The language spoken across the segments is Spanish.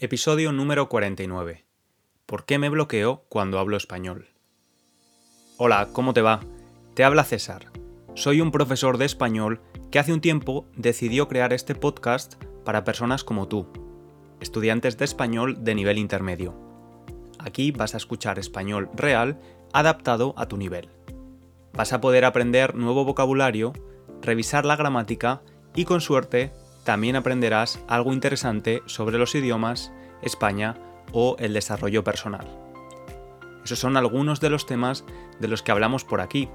Episodio número 49. ¿Por qué me bloqueo cuando hablo español? Hola, ¿cómo te va? Te habla César. Soy un profesor de español que hace un tiempo decidió crear este podcast para personas como tú, estudiantes de español de nivel intermedio. Aquí vas a escuchar español real adaptado a tu nivel. Vas a poder aprender nuevo vocabulario, revisar la gramática y con suerte también aprenderás algo interesante sobre los idiomas, España o el desarrollo personal. Esos son algunos de los temas de los que hablamos por aquí.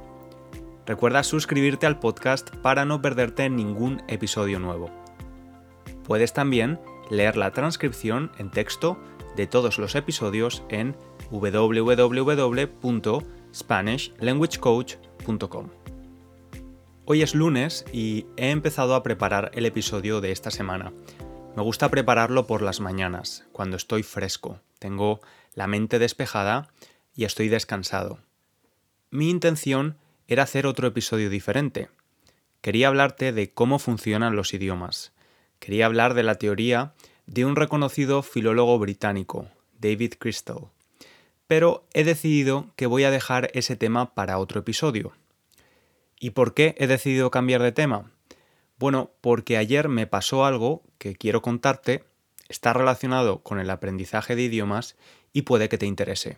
Recuerda suscribirte al podcast para no perderte ningún episodio nuevo. Puedes también leer la transcripción en texto de todos los episodios en www.spanishlanguagecoach.com. Hoy es lunes y he empezado a preparar el episodio de esta semana. Me gusta prepararlo por las mañanas, cuando estoy fresco, tengo la mente despejada y estoy descansado. Mi intención era hacer otro episodio diferente. Quería hablarte de cómo funcionan los idiomas. Quería hablar de la teoría de un reconocido filólogo británico, David Crystal. Pero he decidido que voy a dejar ese tema para otro episodio. ¿Y por qué he decidido cambiar de tema? Bueno, porque ayer me pasó algo que quiero contarte, está relacionado con el aprendizaje de idiomas y puede que te interese.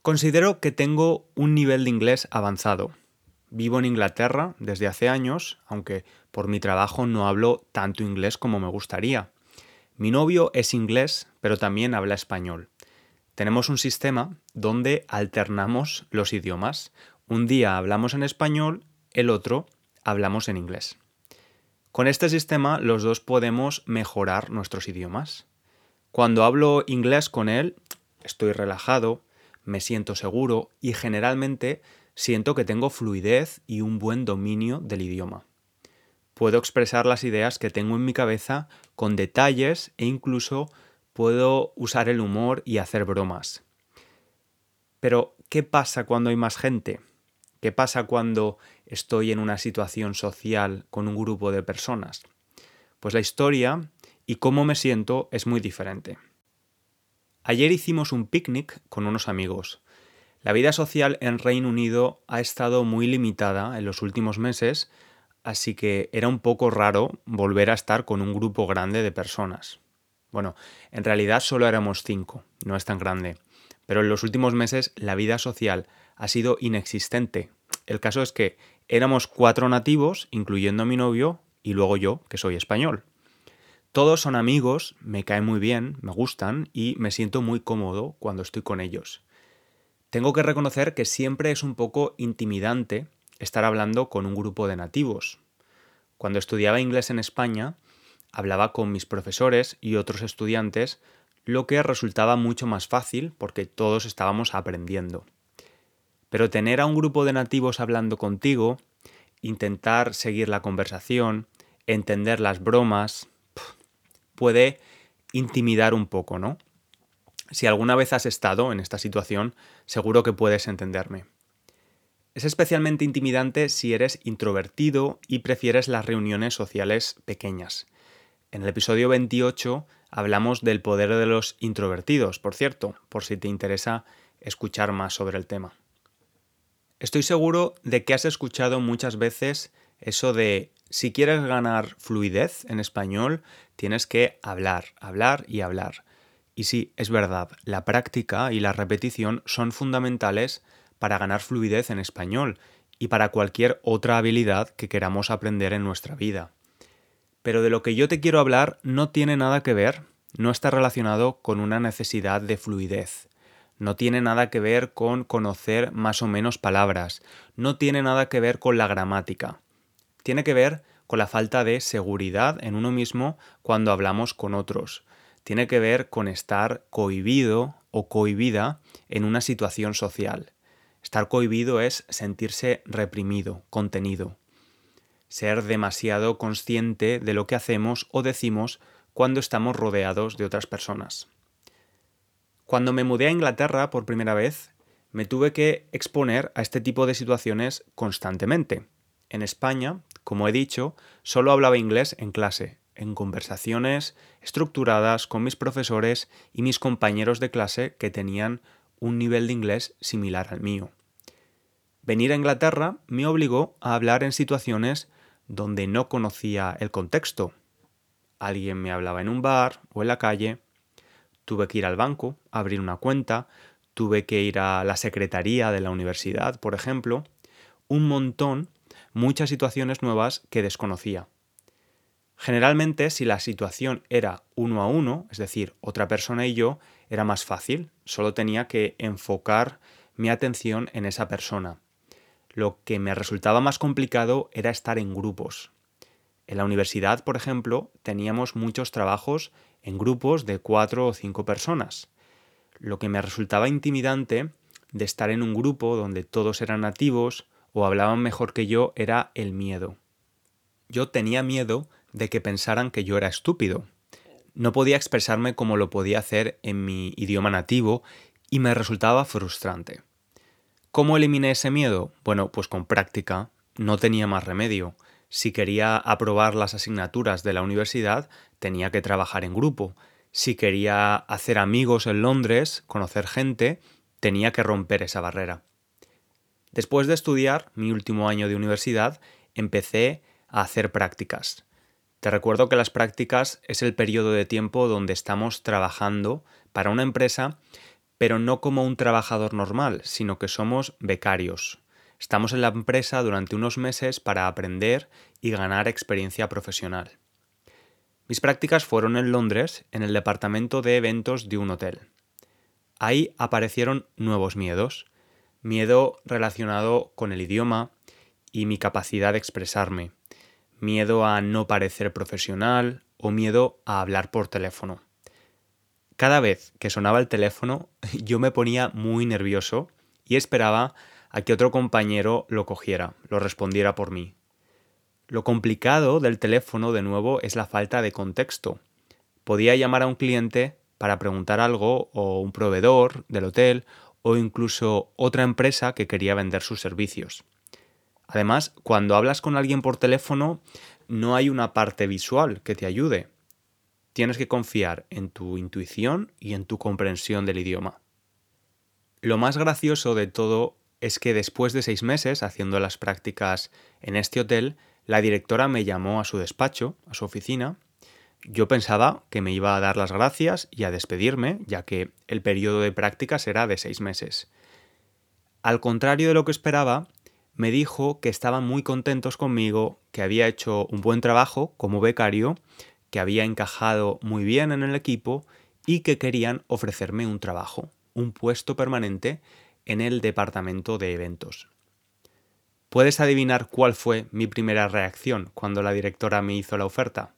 Considero que tengo un nivel de inglés avanzado. Vivo en Inglaterra desde hace años, aunque por mi trabajo no hablo tanto inglés como me gustaría. Mi novio es inglés, pero también habla español. Tenemos un sistema donde alternamos los idiomas. Un día hablamos en español, el otro hablamos en inglés. Con este sistema los dos podemos mejorar nuestros idiomas. Cuando hablo inglés con él, estoy relajado, me siento seguro y generalmente siento que tengo fluidez y un buen dominio del idioma. Puedo expresar las ideas que tengo en mi cabeza con detalles e incluso puedo usar el humor y hacer bromas. Pero, ¿qué pasa cuando hay más gente? ¿Qué pasa cuando estoy en una situación social con un grupo de personas? Pues la historia y cómo me siento es muy diferente. Ayer hicimos un picnic con unos amigos. La vida social en Reino Unido ha estado muy limitada en los últimos meses, así que era un poco raro volver a estar con un grupo grande de personas. Bueno, en realidad solo éramos cinco, no es tan grande, pero en los últimos meses la vida social ha sido inexistente. El caso es que éramos cuatro nativos, incluyendo a mi novio, y luego yo, que soy español. Todos son amigos, me caen muy bien, me gustan y me siento muy cómodo cuando estoy con ellos. Tengo que reconocer que siempre es un poco intimidante estar hablando con un grupo de nativos. Cuando estudiaba inglés en España, hablaba con mis profesores y otros estudiantes, lo que resultaba mucho más fácil porque todos estábamos aprendiendo. Pero tener a un grupo de nativos hablando contigo, intentar seguir la conversación, entender las bromas, puede intimidar un poco, ¿no? Si alguna vez has estado en esta situación, seguro que puedes entenderme. Es especialmente intimidante si eres introvertido y prefieres las reuniones sociales pequeñas. En el episodio 28 hablamos del poder de los introvertidos, por cierto, por si te interesa escuchar más sobre el tema. Estoy seguro de que has escuchado muchas veces eso de si quieres ganar fluidez en español, tienes que hablar, hablar y hablar. Y sí, es verdad, la práctica y la repetición son fundamentales para ganar fluidez en español y para cualquier otra habilidad que queramos aprender en nuestra vida. Pero de lo que yo te quiero hablar no tiene nada que ver, no está relacionado con una necesidad de fluidez no tiene nada que ver con conocer más o menos palabras, no tiene nada que ver con la gramática. Tiene que ver con la falta de seguridad en uno mismo cuando hablamos con otros. Tiene que ver con estar cohibido o cohibida en una situación social. Estar cohibido es sentirse reprimido, contenido. Ser demasiado consciente de lo que hacemos o decimos cuando estamos rodeados de otras personas. Cuando me mudé a Inglaterra por primera vez, me tuve que exponer a este tipo de situaciones constantemente. En España, como he dicho, solo hablaba inglés en clase. en conversaciones estructuradas con mis profesores y mis compañeros de clase que tenían un nivel de inglés similar al mío. Venir a Inglaterra me obligó a hablar en situaciones donde no conocía el contexto. Alguien me hablaba en un bar o en la calle, tuve que ir al banco, abrir una cuenta, tuve que ir a la secretaría de la universidad, por ejemplo, un montón, muchas situaciones nuevas que desconocía. Generalmente, si la situación era uno a uno, es decir, otra persona y yo, era más fácil, solo tenía que enfocar mi atención en esa persona. Lo que me resultaba más complicado era estar en grupos. En la universidad, por ejemplo, teníamos muchos trabajos en grupos de cuatro o cinco personas. Lo que me resultaba intimidante de estar en un grupo donde todos eran nativos o hablaban mejor que yo era el miedo. Yo tenía miedo de que pensaran que yo era estúpido. No podía expresarme como lo podía hacer en mi idioma nativo y me resultaba frustrante. ¿Cómo eliminé ese miedo? Bueno, pues con práctica. No tenía más remedio. Si quería aprobar las asignaturas de la universidad, tenía que trabajar en grupo. Si quería hacer amigos en Londres, conocer gente, tenía que romper esa barrera. Después de estudiar mi último año de universidad, empecé a hacer prácticas. Te recuerdo que las prácticas es el periodo de tiempo donde estamos trabajando para una empresa, pero no como un trabajador normal, sino que somos becarios. Estamos en la empresa durante unos meses para aprender y ganar experiencia profesional. Mis prácticas fueron en Londres, en el departamento de eventos de un hotel. Ahí aparecieron nuevos miedos. Miedo relacionado con el idioma y mi capacidad de expresarme. Miedo a no parecer profesional o miedo a hablar por teléfono. Cada vez que sonaba el teléfono yo me ponía muy nervioso y esperaba a que otro compañero lo cogiera, lo respondiera por mí. Lo complicado del teléfono, de nuevo, es la falta de contexto. Podía llamar a un cliente para preguntar algo o un proveedor del hotel o incluso otra empresa que quería vender sus servicios. Además, cuando hablas con alguien por teléfono, no hay una parte visual que te ayude. Tienes que confiar en tu intuición y en tu comprensión del idioma. Lo más gracioso de todo es que después de seis meses haciendo las prácticas en este hotel, la directora me llamó a su despacho, a su oficina. Yo pensaba que me iba a dar las gracias y a despedirme, ya que el periodo de prácticas era de seis meses. Al contrario de lo que esperaba, me dijo que estaban muy contentos conmigo, que había hecho un buen trabajo como becario, que había encajado muy bien en el equipo y que querían ofrecerme un trabajo, un puesto permanente en el departamento de eventos. ¿Puedes adivinar cuál fue mi primera reacción cuando la directora me hizo la oferta?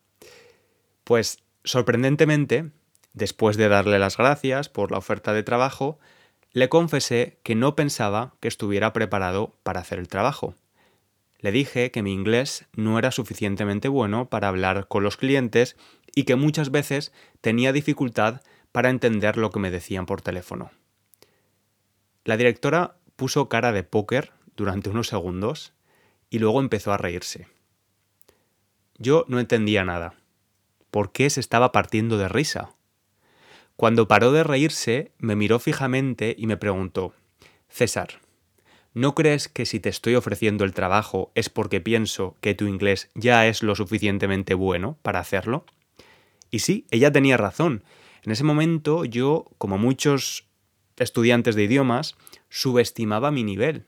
Pues, sorprendentemente, después de darle las gracias por la oferta de trabajo, le confesé que no pensaba que estuviera preparado para hacer el trabajo. Le dije que mi inglés no era suficientemente bueno para hablar con los clientes y que muchas veces tenía dificultad para entender lo que me decían por teléfono. La directora puso cara de póker durante unos segundos y luego empezó a reírse. Yo no entendía nada. ¿Por qué se estaba partiendo de risa? Cuando paró de reírse, me miró fijamente y me preguntó, César, ¿no crees que si te estoy ofreciendo el trabajo es porque pienso que tu inglés ya es lo suficientemente bueno para hacerlo? Y sí, ella tenía razón. En ese momento yo, como muchos estudiantes de idiomas, subestimaba mi nivel.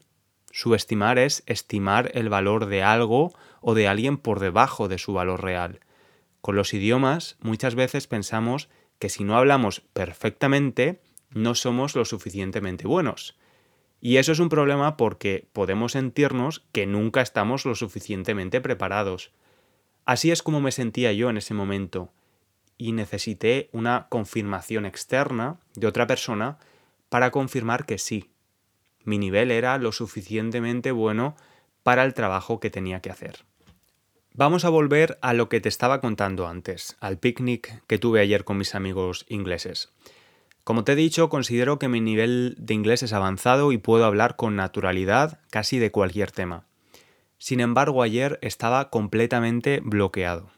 Subestimar es estimar el valor de algo o de alguien por debajo de su valor real. Con los idiomas muchas veces pensamos que si no hablamos perfectamente, no somos lo suficientemente buenos. Y eso es un problema porque podemos sentirnos que nunca estamos lo suficientemente preparados. Así es como me sentía yo en ese momento, y necesité una confirmación externa de otra persona para confirmar que sí, mi nivel era lo suficientemente bueno para el trabajo que tenía que hacer. Vamos a volver a lo que te estaba contando antes, al picnic que tuve ayer con mis amigos ingleses. Como te he dicho, considero que mi nivel de inglés es avanzado y puedo hablar con naturalidad casi de cualquier tema. Sin embargo, ayer estaba completamente bloqueado.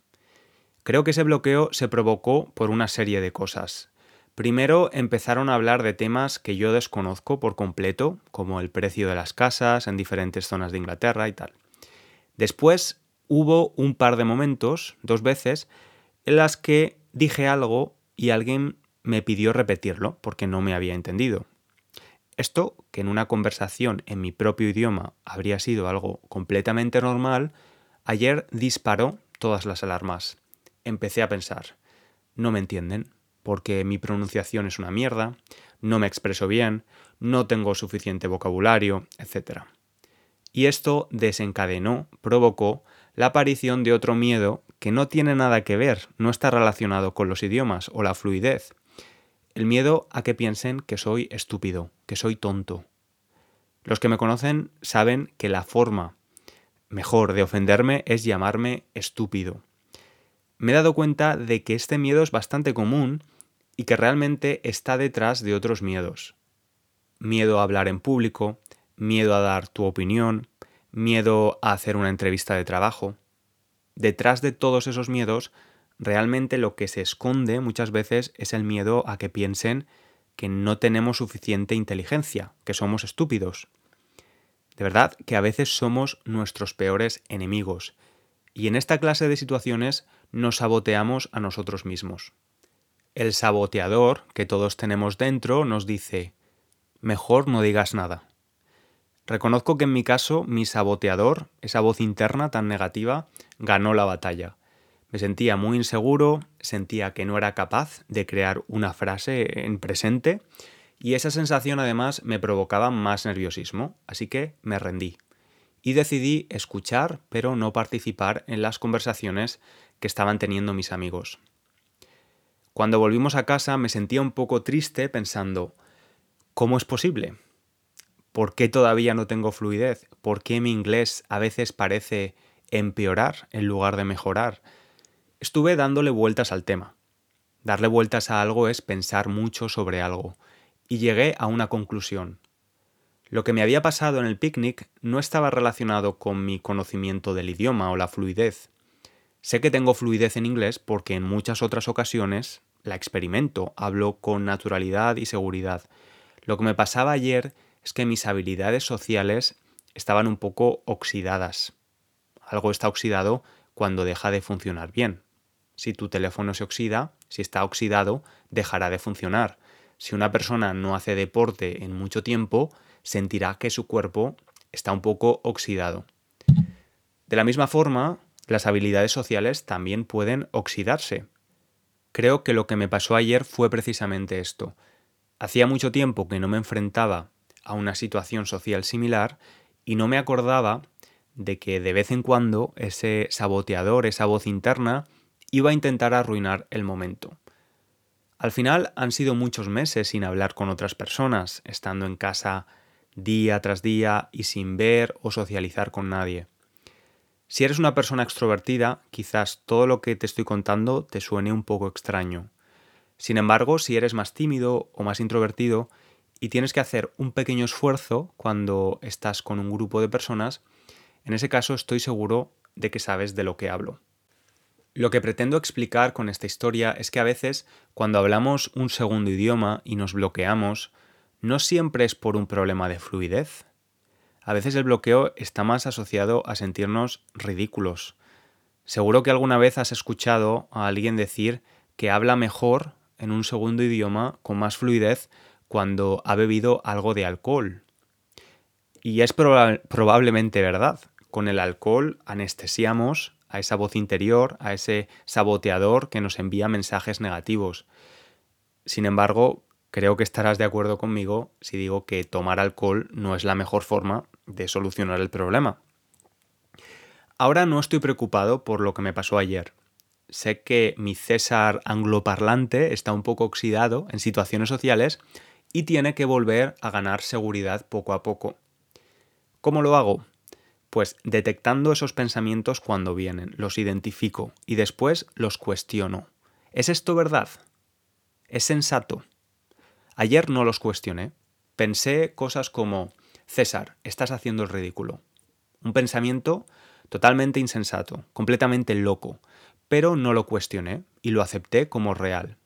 Creo que ese bloqueo se provocó por una serie de cosas. Primero empezaron a hablar de temas que yo desconozco por completo, como el precio de las casas en diferentes zonas de Inglaterra y tal. Después hubo un par de momentos, dos veces, en las que dije algo y alguien me pidió repetirlo porque no me había entendido. Esto, que en una conversación en mi propio idioma habría sido algo completamente normal, ayer disparó todas las alarmas. Empecé a pensar, no me entienden, porque mi pronunciación es una mierda, no me expreso bien, no tengo suficiente vocabulario, etc. Y esto desencadenó, provocó la aparición de otro miedo que no tiene nada que ver, no está relacionado con los idiomas o la fluidez. El miedo a que piensen que soy estúpido, que soy tonto. Los que me conocen saben que la forma mejor de ofenderme es llamarme estúpido. Me he dado cuenta de que este miedo es bastante común y que realmente está detrás de otros miedos. Miedo a hablar en público, miedo a dar tu opinión, miedo a hacer una entrevista de trabajo. Detrás de todos esos miedos, realmente lo que se esconde muchas veces es el miedo a que piensen que no tenemos suficiente inteligencia, que somos estúpidos. De verdad que a veces somos nuestros peores enemigos, y en esta clase de situaciones nos saboteamos a nosotros mismos. El saboteador que todos tenemos dentro nos dice, mejor no digas nada. Reconozco que en mi caso mi saboteador, esa voz interna tan negativa, ganó la batalla. Me sentía muy inseguro, sentía que no era capaz de crear una frase en presente y esa sensación además me provocaba más nerviosismo, así que me rendí. Y decidí escuchar pero no participar en las conversaciones que estaban teniendo mis amigos. Cuando volvimos a casa me sentía un poco triste pensando, ¿cómo es posible? ¿Por qué todavía no tengo fluidez? ¿Por qué mi inglés a veces parece empeorar en lugar de mejorar? Estuve dándole vueltas al tema. Darle vueltas a algo es pensar mucho sobre algo, y llegué a una conclusión. Lo que me había pasado en el picnic no estaba relacionado con mi conocimiento del idioma o la fluidez. Sé que tengo fluidez en inglés porque en muchas otras ocasiones la experimento, hablo con naturalidad y seguridad. Lo que me pasaba ayer es que mis habilidades sociales estaban un poco oxidadas. Algo está oxidado cuando deja de funcionar bien. Si tu teléfono se oxida, si está oxidado, dejará de funcionar. Si una persona no hace deporte en mucho tiempo, sentirá que su cuerpo está un poco oxidado. De la misma forma, las habilidades sociales también pueden oxidarse. Creo que lo que me pasó ayer fue precisamente esto. Hacía mucho tiempo que no me enfrentaba a una situación social similar y no me acordaba de que de vez en cuando ese saboteador, esa voz interna, iba a intentar arruinar el momento. Al final han sido muchos meses sin hablar con otras personas, estando en casa día tras día y sin ver o socializar con nadie. Si eres una persona extrovertida, quizás todo lo que te estoy contando te suene un poco extraño. Sin embargo, si eres más tímido o más introvertido, y tienes que hacer un pequeño esfuerzo cuando estás con un grupo de personas, en ese caso estoy seguro de que sabes de lo que hablo. Lo que pretendo explicar con esta historia es que a veces cuando hablamos un segundo idioma y nos bloqueamos, no siempre es por un problema de fluidez. A veces el bloqueo está más asociado a sentirnos ridículos. Seguro que alguna vez has escuchado a alguien decir que habla mejor en un segundo idioma con más fluidez cuando ha bebido algo de alcohol. Y es probablemente verdad. Con el alcohol anestesiamos a esa voz interior, a ese saboteador que nos envía mensajes negativos. Sin embargo, creo que estarás de acuerdo conmigo si digo que tomar alcohol no es la mejor forma de solucionar el problema. Ahora no estoy preocupado por lo que me pasó ayer. Sé que mi César angloparlante está un poco oxidado en situaciones sociales y tiene que volver a ganar seguridad poco a poco. ¿Cómo lo hago? Pues detectando esos pensamientos cuando vienen, los identifico y después los cuestiono. ¿Es esto verdad? ¿Es sensato? Ayer no los cuestioné. Pensé cosas como, César, estás haciendo el ridículo. Un pensamiento totalmente insensato, completamente loco, pero no lo cuestioné y lo acepté como real.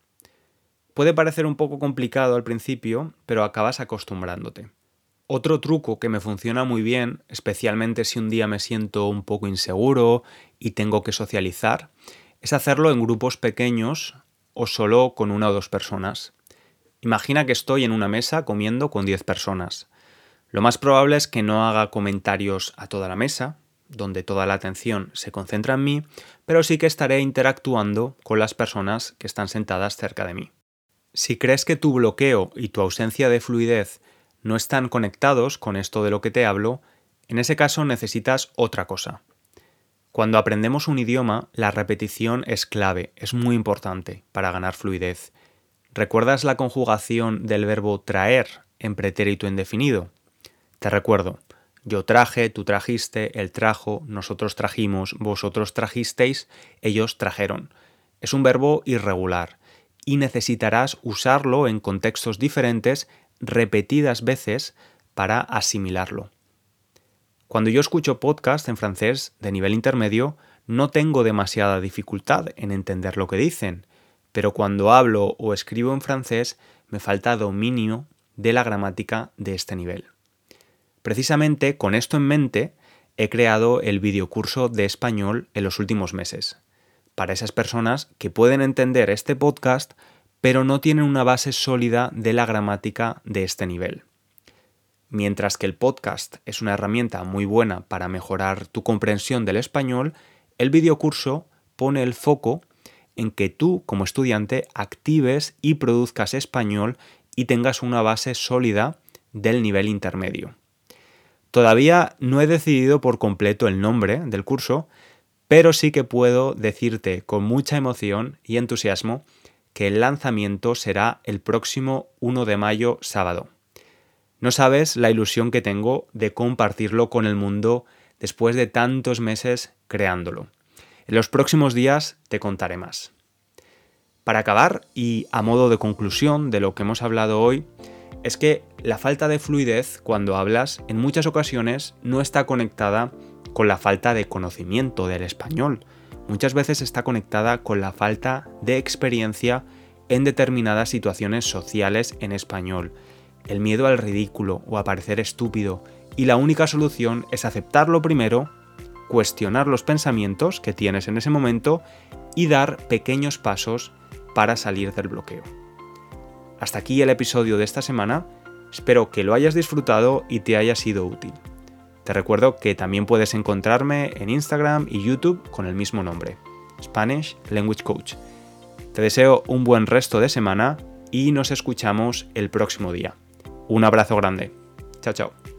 Puede parecer un poco complicado al principio, pero acabas acostumbrándote. Otro truco que me funciona muy bien, especialmente si un día me siento un poco inseguro y tengo que socializar, es hacerlo en grupos pequeños o solo con una o dos personas. Imagina que estoy en una mesa comiendo con 10 personas. Lo más probable es que no haga comentarios a toda la mesa, donde toda la atención se concentra en mí, pero sí que estaré interactuando con las personas que están sentadas cerca de mí. Si crees que tu bloqueo y tu ausencia de fluidez no están conectados con esto de lo que te hablo, en ese caso necesitas otra cosa. Cuando aprendemos un idioma, la repetición es clave, es muy importante para ganar fluidez. ¿Recuerdas la conjugación del verbo traer en pretérito indefinido? Te recuerdo, yo traje, tú trajiste, él trajo, nosotros trajimos, vosotros trajisteis, ellos trajeron. Es un verbo irregular y necesitarás usarlo en contextos diferentes repetidas veces para asimilarlo. Cuando yo escucho podcast en francés de nivel intermedio, no tengo demasiada dificultad en entender lo que dicen, pero cuando hablo o escribo en francés me falta dominio de la gramática de este nivel. Precisamente con esto en mente he creado el videocurso de español en los últimos meses, para esas personas que pueden entender este podcast pero no tienen una base sólida de la gramática de este nivel. Mientras que el podcast es una herramienta muy buena para mejorar tu comprensión del español, el videocurso pone el foco en que tú, como estudiante, actives y produzcas español y tengas una base sólida del nivel intermedio. Todavía no he decidido por completo el nombre del curso, pero sí que puedo decirte con mucha emoción y entusiasmo que el lanzamiento será el próximo 1 de mayo sábado. No sabes la ilusión que tengo de compartirlo con el mundo después de tantos meses creándolo. En los próximos días te contaré más. Para acabar, y a modo de conclusión de lo que hemos hablado hoy, es que la falta de fluidez cuando hablas en muchas ocasiones no está conectada con la falta de conocimiento del español. Muchas veces está conectada con la falta de experiencia en determinadas situaciones sociales en español, el miedo al ridículo o a parecer estúpido, y la única solución es aceptarlo primero, cuestionar los pensamientos que tienes en ese momento y dar pequeños pasos para salir del bloqueo. Hasta aquí el episodio de esta semana, espero que lo hayas disfrutado y te haya sido útil. Te recuerdo que también puedes encontrarme en Instagram y YouTube con el mismo nombre, Spanish Language Coach. Te deseo un buen resto de semana y nos escuchamos el próximo día. Un abrazo grande. Chao, chao.